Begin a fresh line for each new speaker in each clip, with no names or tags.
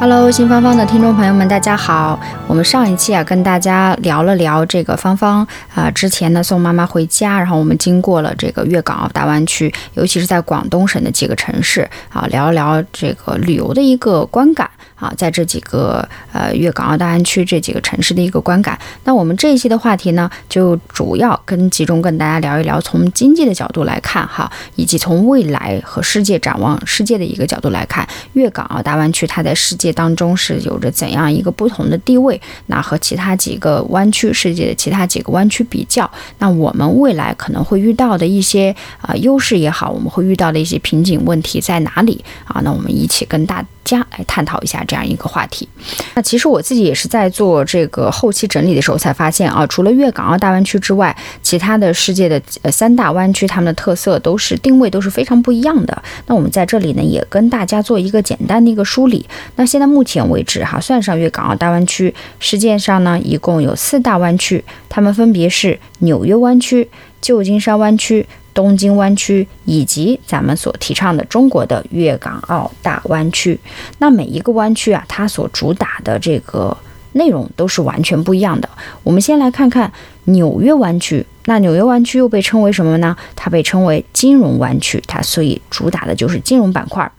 Hello，新芳芳的听众朋友们，大家好。我们上一期啊，跟大家聊了聊这个芳芳啊，之前呢送妈妈回家，然后我们经过了这个粤港澳大湾区，尤其是在广东省的几个城市啊，聊一聊这个旅游的一个观感。啊，在这几个呃粤港澳大湾区这几个城市的一个观感。那我们这一期的话题呢，就主要跟集中跟大家聊一聊，从经济的角度来看哈，以及从未来和世界展望世界的一个角度来看，粤港澳大湾区它在世界当中是有着怎样一个不同的地位？那和其他几个湾区世界的其他几个湾区比较，那我们未来可能会遇到的一些啊优势也好，我们会遇到的一些瓶颈问题在哪里啊？那我们一起跟大家来探讨一下这样一个话题。那其实我自己也是在做这个后期整理的时候才发现啊，除了粤港澳大湾区之外，其他的世界的呃三大湾区，它们的特色都是定位都是非常不一样的。那我们在这里呢，也跟大家做一个简单的一个梳理。那现在目前为止哈，算上粤港澳大湾区，世界上呢一共有四大湾区，它们分别是纽约湾区、旧金山湾区。东京湾区以及咱们所提倡的中国的粤港澳大湾区，那每一个湾区啊，它所主打的这个内容都是完全不一样的。我们先来看看纽约湾区，那纽约湾区又被称为什么呢？它被称为金融湾区，它所以主打的就是金融板块。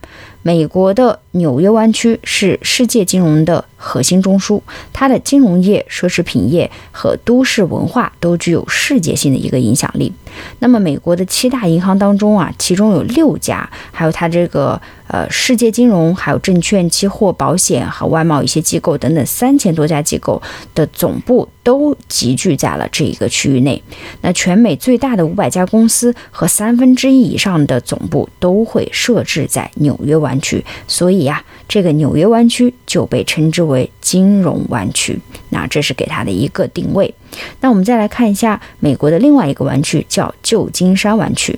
美国的纽约湾区是世界金融的核心中枢，它的金融业、奢侈品业和都市文化都具有世界性的一个影响力。那么，美国的七大银行当中啊，其中有六家，还有它这个呃世界金融，还有证券、期货、保险和外贸一些机构等等三千多家机构的总部都集聚在了这一个区域内。那全美最大的五百家公司和三分之一以上的总部都会设置在纽约湾区，所以呀，这个纽约湾区就被称之为金融湾区。那这是给它的一个定位。那我们再来看一下美国的另外一个湾区，叫旧金山湾区。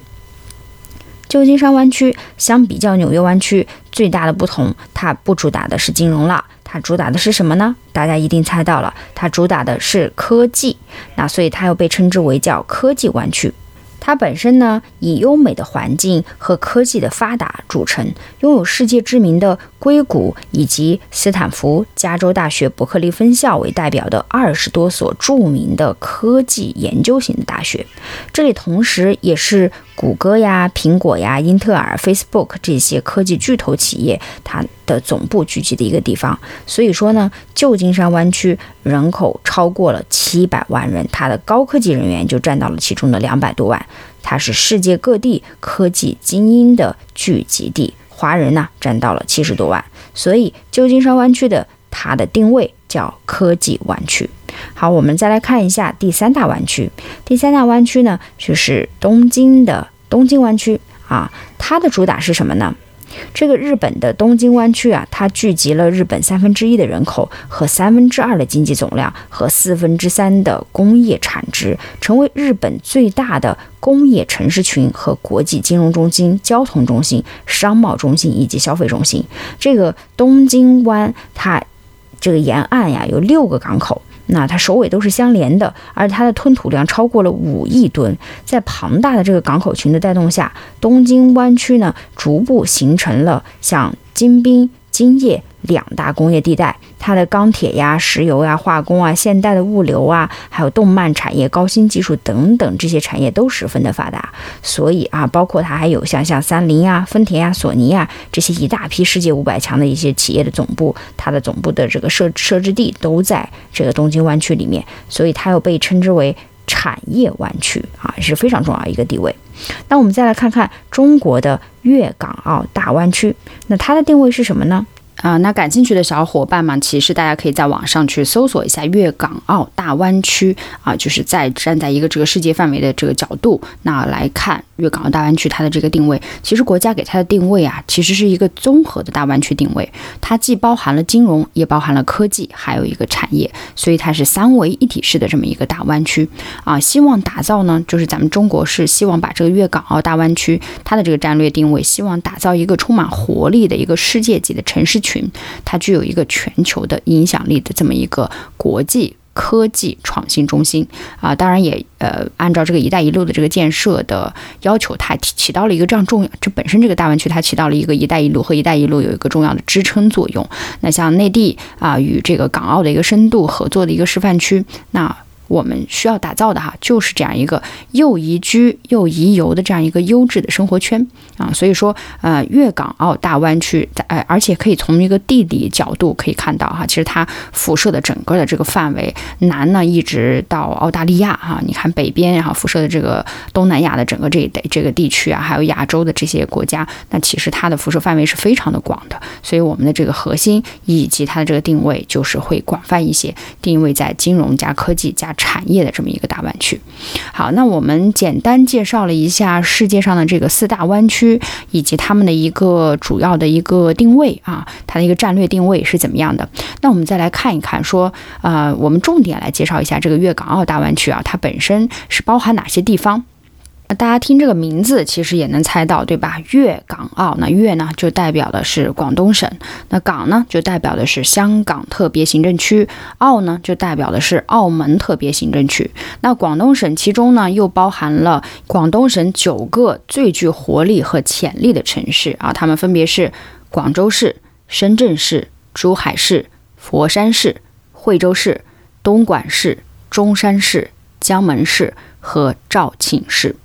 旧金山湾区相比较纽约湾区最大的不同，它不主打的是金融了，它主打的是什么呢？大家一定猜到了，它主打的是科技。那所以它又被称之为叫科技湾区。它本身呢，以优美的环境和科技的发达著称，拥有世界知名的硅谷以及斯坦福、加州大学伯克利分校为代表的二十多所著名的科技研究型的大学。这里同时也是谷歌呀、苹果呀、英特尔、Facebook 这些科技巨头企业它的总部聚集的一个地方。所以说呢，旧金山湾区人口超过了七百万人，它的高科技人员就占到了其中的两百多万。它是世界各地科技精英的聚集地，华人呢占到了七十多万，所以旧金山湾区的它的定位叫科技湾区。好，我们再来看一下第三大湾区。第三大湾区呢，就是东京的东京湾区啊，它的主打是什么呢？这个日本的东京湾区啊，它聚集了日本三分之一的人口和三分之二的经济总量和四分之三的工业产值，成为日本最大的工业城市群和国际金融中心、交通中心、商贸中心以及消费中心。这个东京湾，它这个沿岸呀有六个港口。那它首尾都是相连的，而它的吞吐量超过了五亿吨。在庞大的这个港口群的带动下，东京湾区呢逐步形成了像金滨、金叶。两大工业地带，它的钢铁呀、石油呀、化工啊、现代的物流啊，还有动漫产业、高新技术等等这些产业都十分的发达。所以啊，包括它还有像像三菱呀、丰田呀、索尼呀这些一大批世界五百强的一些企业的总部，它的总部的这个设设置地都在这个东京湾区里面，所以它又被称之为产业湾区啊，是非常重要一个地位。那我们再来看看中国的粤港澳大湾区，那它的定位是什么呢？啊，那感兴趣的小伙伴们，其实大家可以在网上去搜索一下粤港澳大湾区啊，就是在站在一个这个世界范围的这个角度，那来看粤港澳大湾区它的这个定位。其实国家给它的定位啊，其实是一个综合的大湾区定位，它既包含了金融，也包含了科技，还有一个产业，所以它是三维一体式的这么一个大湾区啊。希望打造呢，就是咱们中国是希望把这个粤港澳大湾区它的这个战略定位，希望打造一个充满活力的一个世界级的城市群。它具有一个全球的影响力的这么一个国际科技创新中心啊，当然也呃按照这个“一带一路”的这个建设的要求，它起到了一个这样重要。这本身这个大湾区它起到了一个“一带一路”和“一带一路”有一个重要的支撑作用。那像内地啊与这个港澳的一个深度合作的一个示范区，那。我们需要打造的哈，就是这样一个又宜居又宜游的这样一个优质的生活圈啊。所以说，呃，粤港澳大湾区，呃，而且可以从一个地理角度可以看到哈，其实它辐射的整个的这个范围，南呢一直到澳大利亚哈，你看北边哈辐射的这个东南亚的整个这一带这个地区啊，还有亚洲的这些国家，那其实它的辐射范围是非常的广的。所以我们的这个核心以及它的这个定位，就是会广泛一些，定位在金融加科技加。产业的这么一个大湾区，好，那我们简单介绍了一下世界上的这个四大湾区以及他们的一个主要的一个定位啊，它的一个战略定位是怎么样的？那我们再来看一看，说呃，我们重点来介绍一下这个粤港澳大湾区啊，它本身是包含哪些地方？那大家听这个名字，其实也能猜到，对吧？粤港澳，那粤呢就代表的是广东省，那港呢就代表的是香港特别行政区，澳呢就代表的是澳门特别行政区。那广东省其中呢又包含了广东省九个最具活力和潜力的城市啊，它们分别是广州市、深圳市、珠海市、佛山市、惠州市、东莞市、中山市、江门市和肇庆市。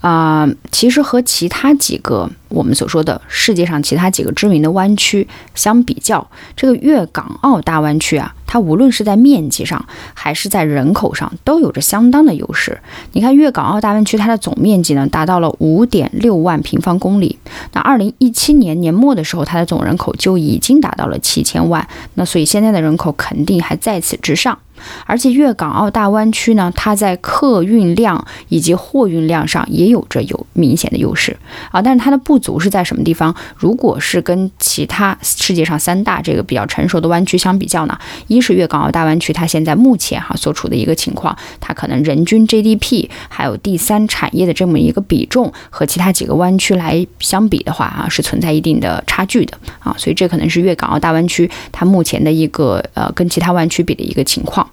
啊，其实和其他几个我们所说的世界上其他几个知名的湾区相比较，这个粤港澳大湾区啊，它无论是在面积上还是在人口上，都有着相当的优势。你看，粤港澳大湾区它的总面积呢，达到了五点六万平方公里。那二零一七年年末的时候，它的总人口就已经达到了七千万。那所以现在的人口肯定还在此之上。而且粤港澳大湾区呢，它在客运量以及货运量上也有着有明显的优势啊，但是它的不足是在什么地方？如果是跟其他世界上三大这个比较成熟的湾区相比较呢？一是粤港澳大湾区它现在目前哈所处的一个情况，它可能人均 GDP 还有第三产业的这么一个比重和其他几个湾区来相比的话啊，是存在一定的差距的啊，所以这可能是粤港澳大湾区它目前的一个呃跟其他湾区比的一个情况。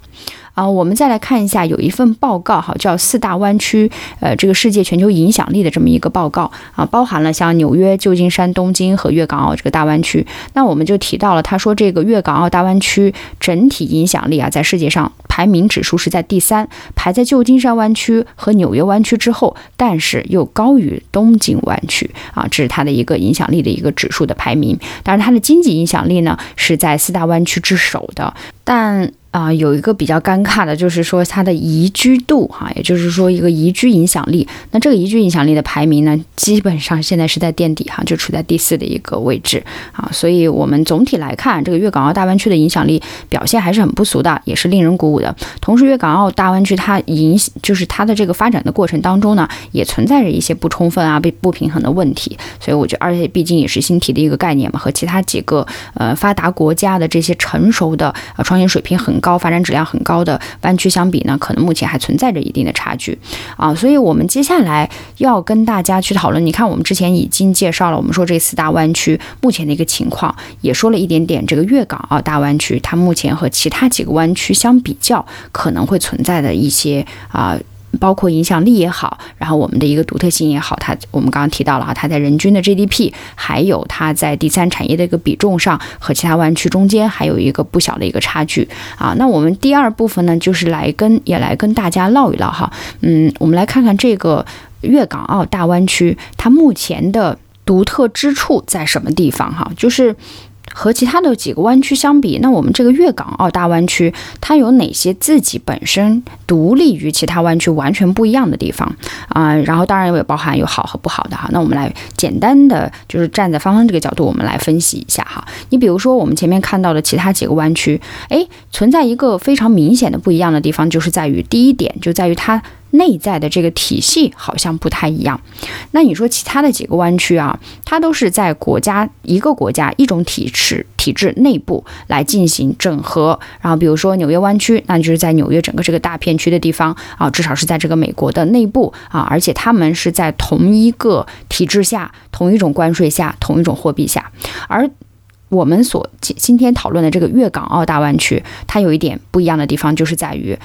啊，我们再来看一下，有一份报告，哈，叫《四大湾区，呃，这个世界全球影响力的这么一个报告啊，包含了像纽约、旧金山、东京和粤港澳这个大湾区。那我们就提到了，他说这个粤港澳大湾区整体影响力啊，在世界上排名指数是在第三，排在旧金山湾区和纽约湾区之后，但是又高于东京湾区啊，这是它的一个影响力的一个指数的排名。当然，它的经济影响力呢，是在四大湾区之首的，但。啊，有一个比较尴尬的，就是说它的宜居度，哈，也就是说一个宜居影响力。那这个宜居影响力的排名呢，基本上现在是在垫底，哈，就处在第四的一个位置啊。所以，我们总体来看，这个粤港澳大湾区的影响力表现还是很不俗的，也是令人鼓舞的。同时，粤港澳大湾区它影就是它的这个发展的过程当中呢，也存在着一些不充分啊、不不平衡的问题。所以，我觉得，而且毕竟也是新提的一个概念嘛，和其他几个呃发达国家的这些成熟的呃创新水平很。高发展质量很高的湾区相比呢，可能目前还存在着一定的差距啊，所以我们接下来要跟大家去讨论。你看，我们之前已经介绍了，我们说这四大湾区目前的一个情况，也说了一点点这个粤港澳大湾区它目前和其他几个湾区相比较可能会存在的一些啊。包括影响力也好，然后我们的一个独特性也好，它我们刚刚提到了哈，它在人均的 GDP，还有它在第三产业的一个比重上和其他湾区中间还有一个不小的一个差距啊。那我们第二部分呢，就是来跟也来跟大家唠一唠哈，嗯，我们来看看这个粤港澳大湾区它目前的独特之处在什么地方哈，就是。和其他的几个湾区相比，那我们这个粤港澳大湾区它有哪些自己本身独立于其他湾区完全不一样的地方啊？然后当然也包含有好和不好的哈。那我们来简单的就是站在芳芳这个角度，我们来分析一下哈。你比如说我们前面看到的其他几个湾区，哎，存在一个非常明显的不一样的地方，就是在于第一点就在于它。内在的这个体系好像不太一样，那你说其他的几个湾区啊，它都是在国家一个国家一种体制体制内部来进行整合，然后比如说纽约湾区，那就是在纽约整个这个大片区的地方啊，至少是在这个美国的内部啊，而且他们是在同一个体制下、同一种关税下、同一种货币下，而我们所今今天讨论的这个粤港澳大湾区，它有一点不一样的地方，就是在于。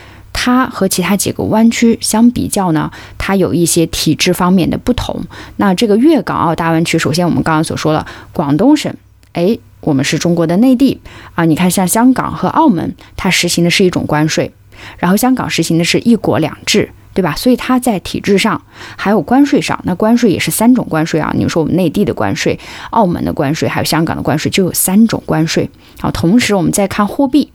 它和其他几个湾区相比较呢，它有一些体制方面的不同。那这个粤港澳大湾区，首先我们刚刚所说了，广东省，哎，我们是中国的内地啊。你看，像香港和澳门，它实行的是一种关税，然后香港实行的是一国两制，对吧？所以它在体制上还有关税上，那关税也是三种关税啊。你说我们内地的关税、澳门的关税，还有香港的关税，就有三种关税啊。同时，我们再看货币。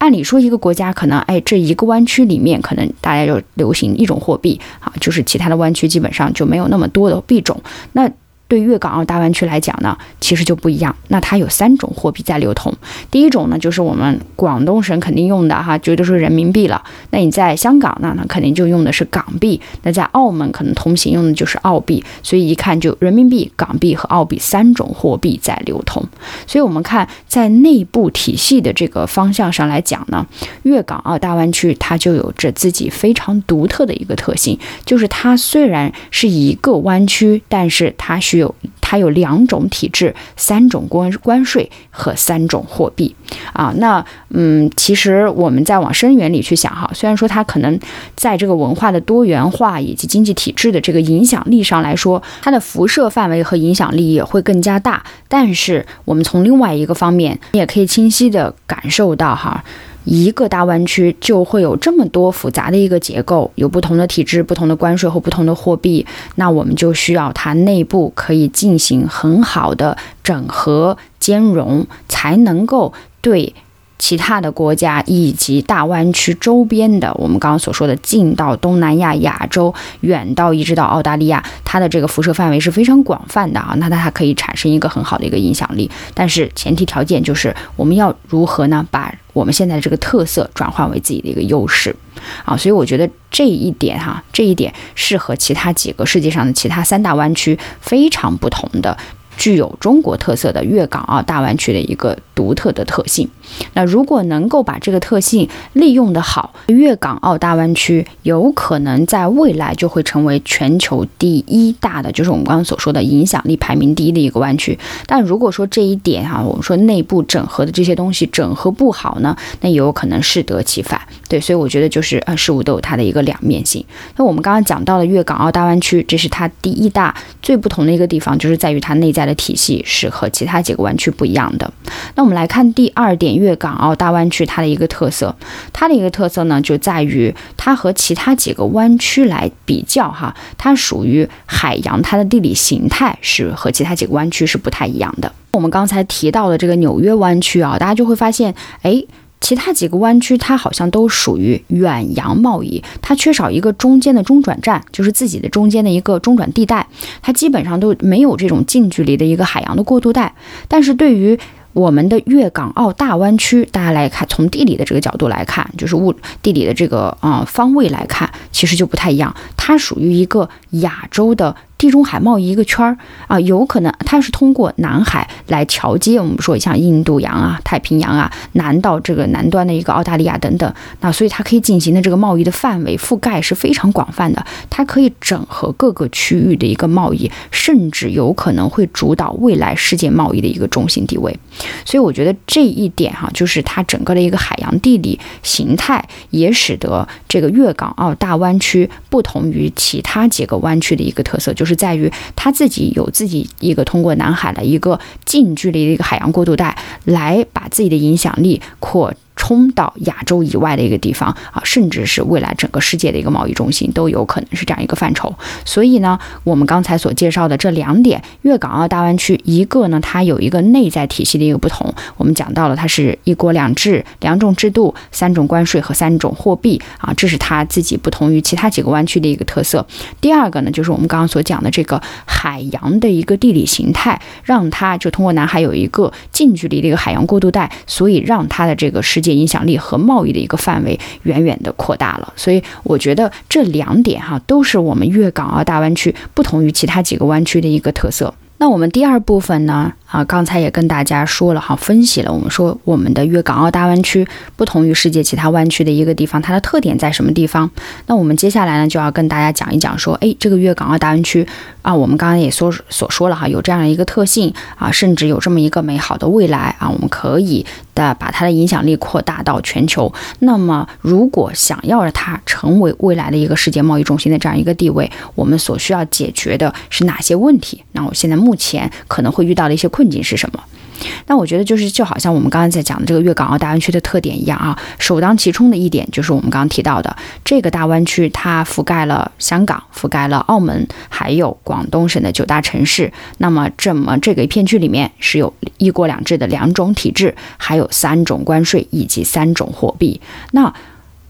按理说，一个国家可能，哎，这一个湾区里面，可能大家就流行一种货币啊，就是其他的湾区基本上就没有那么多的币种。那对粤港澳大湾区来讲呢，其实就不一样。那它有三种货币在流通。第一种呢，就是我们广东省肯定用的哈，绝对是人民币了。那你在香港呢，那肯定就用的是港币。那在澳门可能通行用的就是澳币。所以一看就人民币、港币和澳币三种货币在流通。所以我们看在内部体系的这个方向上来讲呢，粤港澳大湾区它就有着自己非常独特的一个特性，就是它虽然是一个湾区，但是它需有它有两种体制、三种关关税和三种货币啊。那嗯，其实我们再往深远里去想哈，虽然说它可能在这个文化的多元化以及经济体制的这个影响力上来说，它的辐射范围和影响力也会更加大。但是我们从另外一个方面，你也可以清晰的感受到哈。一个大湾区就会有这么多复杂的一个结构，有不同的体制、不同的关税和不同的货币，那我们就需要它内部可以进行很好的整合兼容，才能够对。其他的国家以及大湾区周边的，我们刚刚所说的近到东南亚、亚洲，远到一直到澳大利亚，它的这个辐射范围是非常广泛的啊。那它还可以产生一个很好的一个影响力，但是前提条件就是我们要如何呢？把我们现在的这个特色转换为自己的一个优势啊。所以我觉得这一点哈，这一点是和其他几个世界上的其他三大湾区非常不同的。具有中国特色的粤港澳大湾区的一个独特的特性。那如果能够把这个特性利用的好，粤港澳大湾区有可能在未来就会成为全球第一大的，就是我们刚刚所说的影响力排名第一的一个湾区。但如果说这一点哈，我们说内部整合的这些东西整合不好呢，那也有可能适得其反。对，所以我觉得就是呃，事物都有它的一个两面性。那我们刚刚讲到了粤港澳大湾区，这是它第一大最不同的一个地方，就是在于它内在的。体系是和其他几个湾区不一样的。那我们来看第二点，粤港澳大湾区它的一个特色，它的一个特色呢，就在于它和其他几个湾区来比较哈，它属于海洋，它的地理形态是和其他几个湾区是不太一样的。我们刚才提到的这个纽约湾区啊，大家就会发现，哎。其他几个湾区，它好像都属于远洋贸易，它缺少一个中间的中转站，就是自己的中间的一个中转地带，它基本上都没有这种近距离的一个海洋的过渡带。但是对于我们的粤港澳大湾区，大家来看，从地理的这个角度来看，就是物地理的这个啊方位来看，其实就不太一样，它属于一个亚洲的。地中海贸易一个圈儿啊，有可能它是通过南海来桥接，我们说像印度洋啊、太平洋啊，南到这个南端的一个澳大利亚等等，那所以它可以进行的这个贸易的范围覆盖是非常广泛的，它可以整合各个区域的一个贸易，甚至有可能会主导未来世界贸易的一个中心地位。所以我觉得这一点哈，就是它整个的一个海洋地理形态，也使得这个粤港澳大湾区不同于其他几个湾区的一个特色，就是。是在于他自己有自己一个通过南海的一个近距离的一个海洋过渡带，来把自己的影响力扩。冲到亚洲以外的一个地方啊，甚至是未来整个世界的一个贸易中心都有可能是这样一个范畴。所以呢，我们刚才所介绍的这两点，粤港澳大湾区，一个呢它有一个内在体系的一个不同，我们讲到了它是一国两制、两种制度、三种关税和三种货币啊，这是它自己不同于其他几个湾区的一个特色。第二个呢，就是我们刚刚所讲的这个海洋的一个地理形态，让它就通过南海有一个近距离的一个海洋过渡带，所以让它的这个世界影响力和贸易的一个范围远远的扩大了。所以我觉得这两点哈，都是我们粤港澳大湾区不同于其他几个湾区的一个特色。那我们第二部分呢？啊，刚才也跟大家说了哈，分析了。我们说我们的粤港澳大湾区不同于世界其他湾区的一个地方，它的特点在什么地方？那我们接下来呢，就要跟大家讲一讲，说，哎，这个粤港澳大湾区啊，我们刚刚也所所说了哈，有这样的一个特性啊，甚至有这么一个美好的未来啊，我们可以的把它的影响力扩大到全球。那么，如果想要让它成为未来的一个世界贸易中心的这样一个地位，我们所需要解决的是哪些问题？那我现在目前可能会遇到的一些。困境是什么？那我觉得就是就好像我们刚刚在讲的这个粤港澳大湾区的特点一样啊，首当其冲的一点就是我们刚刚提到的这个大湾区，它覆盖了香港、覆盖了澳门，还有广东省的九大城市。那么这么这个一片区里面是有一国两制的两种体制，还有三种关税以及三种货币。那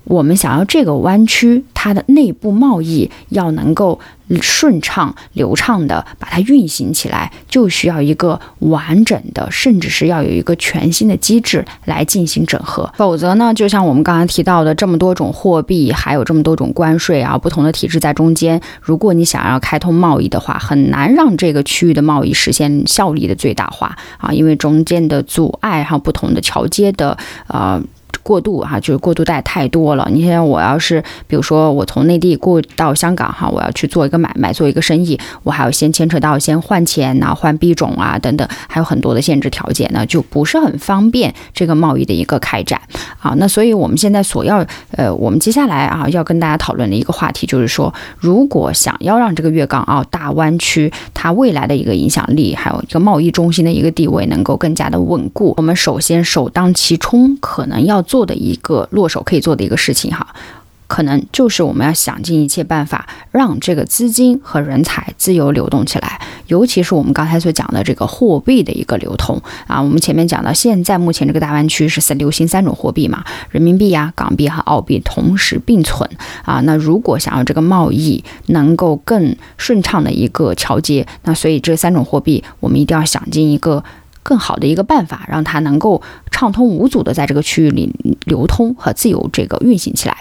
我们想要这个湾区它的内部贸易要能够。顺畅流畅的把它运行起来，就需要一个完整的，甚至是要有一个全新的机制来进行整合。否则呢，就像我们刚才提到的这么多种货币，还有这么多种关税啊，不同的体制在中间，如果你想要开通贸易的话，很难让这个区域的贸易实现效率的最大化啊，因为中间的阻碍还有，不同的桥接的呃。过渡哈，就是过渡带太多了。你像我要是，比如说我从内地过到香港哈，我要去做一个买卖，做一个生意，我还要先牵扯到先换钱呐、换币种啊等等，还有很多的限制条件呢，就不是很方便这个贸易的一个开展啊。那所以我们现在所要，呃，我们接下来啊要跟大家讨论的一个话题就是说，如果想要让这个粤港澳大湾区它未来的一个影响力，还有一个贸易中心的一个地位能够更加的稳固，我们首先首当其冲可能要。做做的一个落手可以做的一个事情哈，可能就是我们要想尽一切办法，让这个资金和人才自由流动起来，尤其是我们刚才所讲的这个货币的一个流通啊。我们前面讲到，现在目前这个大湾区是三流行三种货币嘛，人民币呀、港币和澳币同时并存啊。那如果想要这个贸易能够更顺畅的一个桥接，那所以这三种货币我们一定要想尽一个。更好的一个办法，让它能够畅通无阻的在这个区域里流通和自由这个运行起来。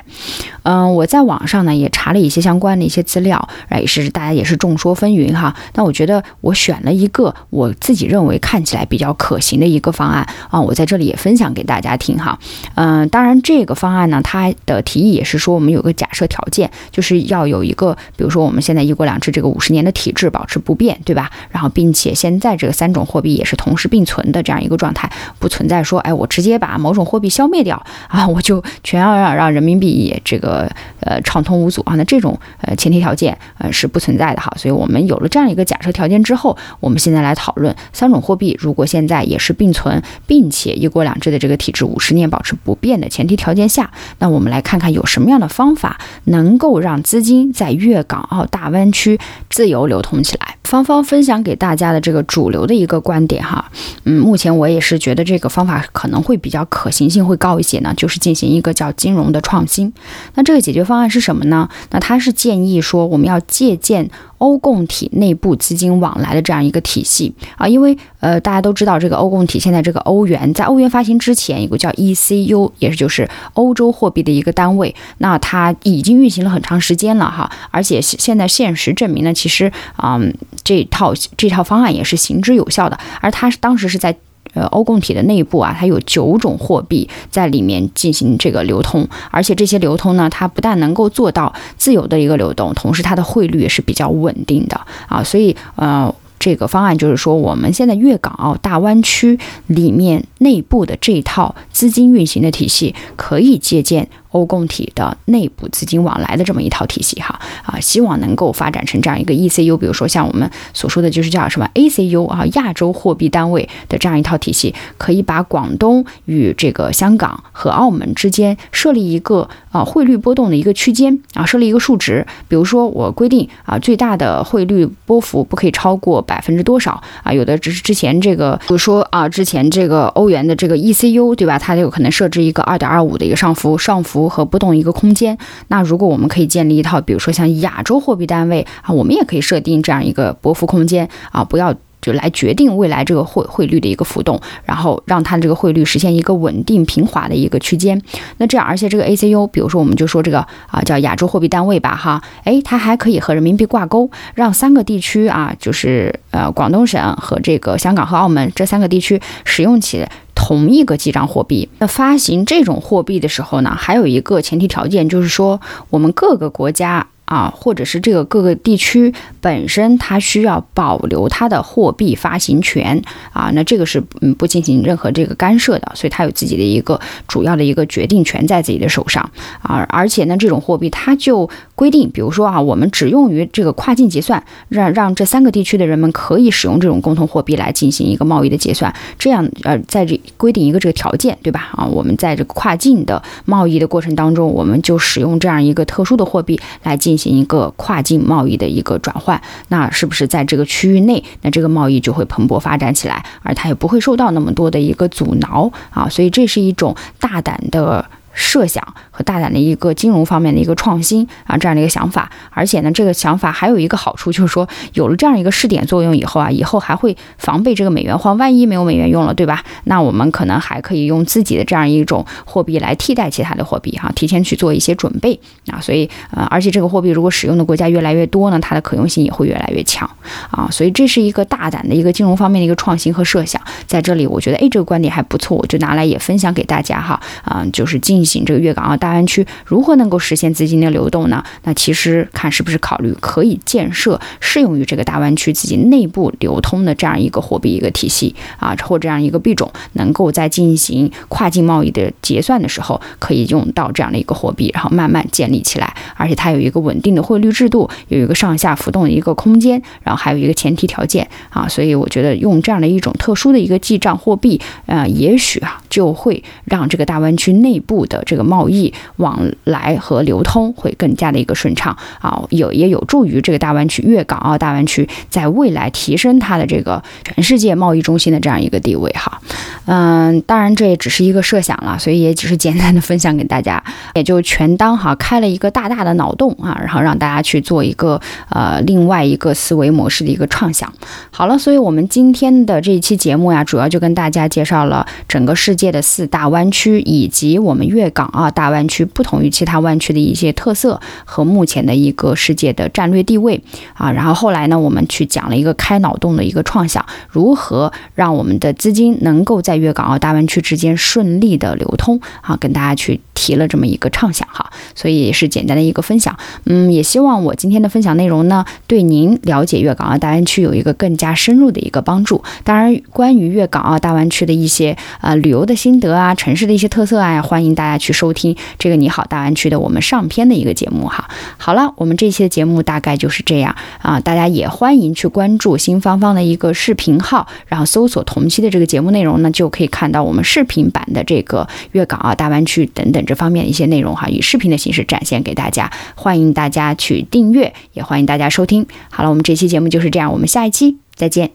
嗯，我在网上呢也查了一些相关的一些资料，也是大家也是众说纷纭哈。但我觉得我选了一个我自己认为看起来比较可行的一个方案啊，我在这里也分享给大家听哈。嗯，当然这个方案呢，它的提议也是说我们有个假设条件，就是要有一个，比如说我们现在一国两制这个五十年的体制保持不变，对吧？然后并且现在这个三种货币也是同时并并存的这样一个状态，不存在说哎我直接把某种货币消灭掉啊，我就全要让让人民币这个。呃，畅通无阻啊，那这种呃前提条件呃是不存在的哈，所以我们有了这样一个假设条件之后，我们现在来讨论三种货币，如果现在也是并存，并且一国两制的这个体制五十年保持不变的前提条件下，那我们来看看有什么样的方法能够让资金在粤港澳大湾区自由流通起来。芳芳分享给大家的这个主流的一个观点哈，嗯，目前我也是觉得这个方法可能会比较可行性会高一些呢，就是进行一个叫金融的创新。那这个解决方案是什么呢？那他是建议说，我们要借鉴欧共体内部资金往来的这样一个体系啊，因为呃，大家都知道这个欧共体现在这个欧元在欧元发行之前有个叫 ECU，也是就是欧洲货币的一个单位，那它已经运行了很长时间了哈，而且现在现实证明呢，其实啊，这套这套方案也是行之有效的，而它是当时是在。呃，欧共体的内部啊，它有九种货币在里面进行这个流通，而且这些流通呢，它不但能够做到自由的一个流动，同时它的汇率也是比较稳定的啊，所以呃。这个方案就是说，我们现在粤港澳大湾区里面内部的这套资金运行的体系，可以借鉴欧共体的内部资金往来的这么一套体系哈啊，希望能够发展成这样一个 ECU，比如说像我们所说的就是叫什么 ACU 啊，亚洲货币单位的这样一套体系，可以把广东与这个香港和澳门之间设立一个啊汇率波动的一个区间啊，设立一个数值，比如说我规定啊最大的汇率波幅不可以超过百分之多少啊，有的只是之前这个，比如说啊之前这个欧元的这个 ECU 对吧，它就有可能设置一个二点二五的一个上浮上浮和波动一个空间。那如果我们可以建立一套，比如说像亚洲货币单位啊，我们也可以设定这样一个波幅空间啊，不要。就来决定未来这个汇汇率的一个浮动，然后让它的这个汇率实现一个稳定平滑的一个区间。那这样，而且这个 ACU，比如说我们就说这个啊叫亚洲货币单位吧，哈，诶，它还可以和人民币挂钩，让三个地区啊，就是呃广东省和这个香港和澳门这三个地区使用起同一个记账货币。那发行这种货币的时候呢，还有一个前提条件，就是说我们各个国家。啊，或者是这个各个地区本身它需要保留它的货币发行权啊，那这个是嗯不进行任何这个干涉的，所以它有自己的一个主要的一个决定权在自己的手上啊，而且呢，这种货币它就规定，比如说啊，我们只用于这个跨境结算，让让这三个地区的人们可以使用这种共同货币来进行一个贸易的结算，这样呃，在这规定一个这个条件，对吧？啊，我们在这个跨境的贸易的过程当中，我们就使用这样一个特殊的货币来进。行一个跨境贸易的一个转换，那是不是在这个区域内，那这个贸易就会蓬勃发展起来，而它也不会受到那么多的一个阻挠啊？所以这是一种大胆的。设想和大胆的一个金融方面的一个创新啊，这样的一个想法，而且呢，这个想法还有一个好处，就是说有了这样一个试点作用以后啊，以后还会防备这个美元化，万一没有美元用了，对吧？那我们可能还可以用自己的这样一种货币来替代其他的货币哈，提前去做一些准备啊。所以呃，而且这个货币如果使用的国家越来越多呢，它的可用性也会越来越强啊。所以这是一个大胆的一个金融方面的一个创新和设想，在这里我觉得哎，这个观点还不错，我就拿来也分享给大家哈啊，就是进。行这个粤港澳大湾区如何能够实现资金的流动呢？那其实看是不是考虑可以建设适用于这个大湾区自己内部流通的这样一个货币一个体系啊，或这样一个币种，能够在进行跨境贸易的结算的时候可以用到这样的一个货币，然后慢慢建立起来，而且它有一个稳定的汇率制度，有一个上下浮动的一个空间，然后还有一个前提条件啊，所以我觉得用这样的一种特殊的一个记账货币，呃，也许啊就会让这个大湾区内部的这个贸易往来和流通会更加的一个顺畅啊，有也有助于这个大湾区粤港澳大湾区在未来提升它的这个全世界贸易中心的这样一个地位哈。嗯，当然这也只是一个设想了，所以也只是简单的分享给大家，也就全当哈开了一个大大的脑洞啊，然后让大家去做一个呃另外一个思维模式的一个畅想。好了，所以我们今天的这一期节目呀，主要就跟大家介绍了整个世界的四大湾区以及我们粤。港澳大湾区不同于其他湾区的一些特色和目前的一个世界的战略地位啊，然后后来呢，我们去讲了一个开脑洞的一个创想，如何让我们的资金能够在粤港澳大湾区之间顺利的流通啊，跟大家去提了这么一个畅想哈，所以也是简单的一个分享，嗯，也希望我今天的分享内容呢，对您了解粤港澳大湾区有一个更加深入的一个帮助。当然，关于粤港澳大湾区的一些呃旅游的心得啊，城市的一些特色啊，欢迎大家。去收听这个你好大湾区的我们上篇的一个节目哈。好了，我们这期的节目大概就是这样啊，大家也欢迎去关注新芳芳的一个视频号，然后搜索同期的这个节目内容呢，就可以看到我们视频版的这个粤港澳大湾区等等这方面的一些内容哈，以视频的形式展现给大家。欢迎大家去订阅，也欢迎大家收听。好了，我们这期节目就是这样，我们下一期再见。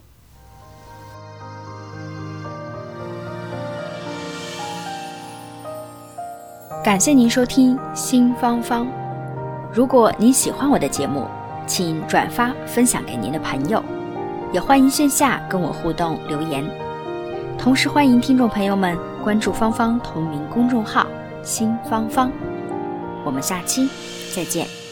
感谢您收听新芳芳。如果您喜欢我的节目，请转发分享给您的朋友，也欢迎线下跟我互动留言。同时欢迎听众朋友们关注芳芳同名公众号“新芳芳”。我们下期再见。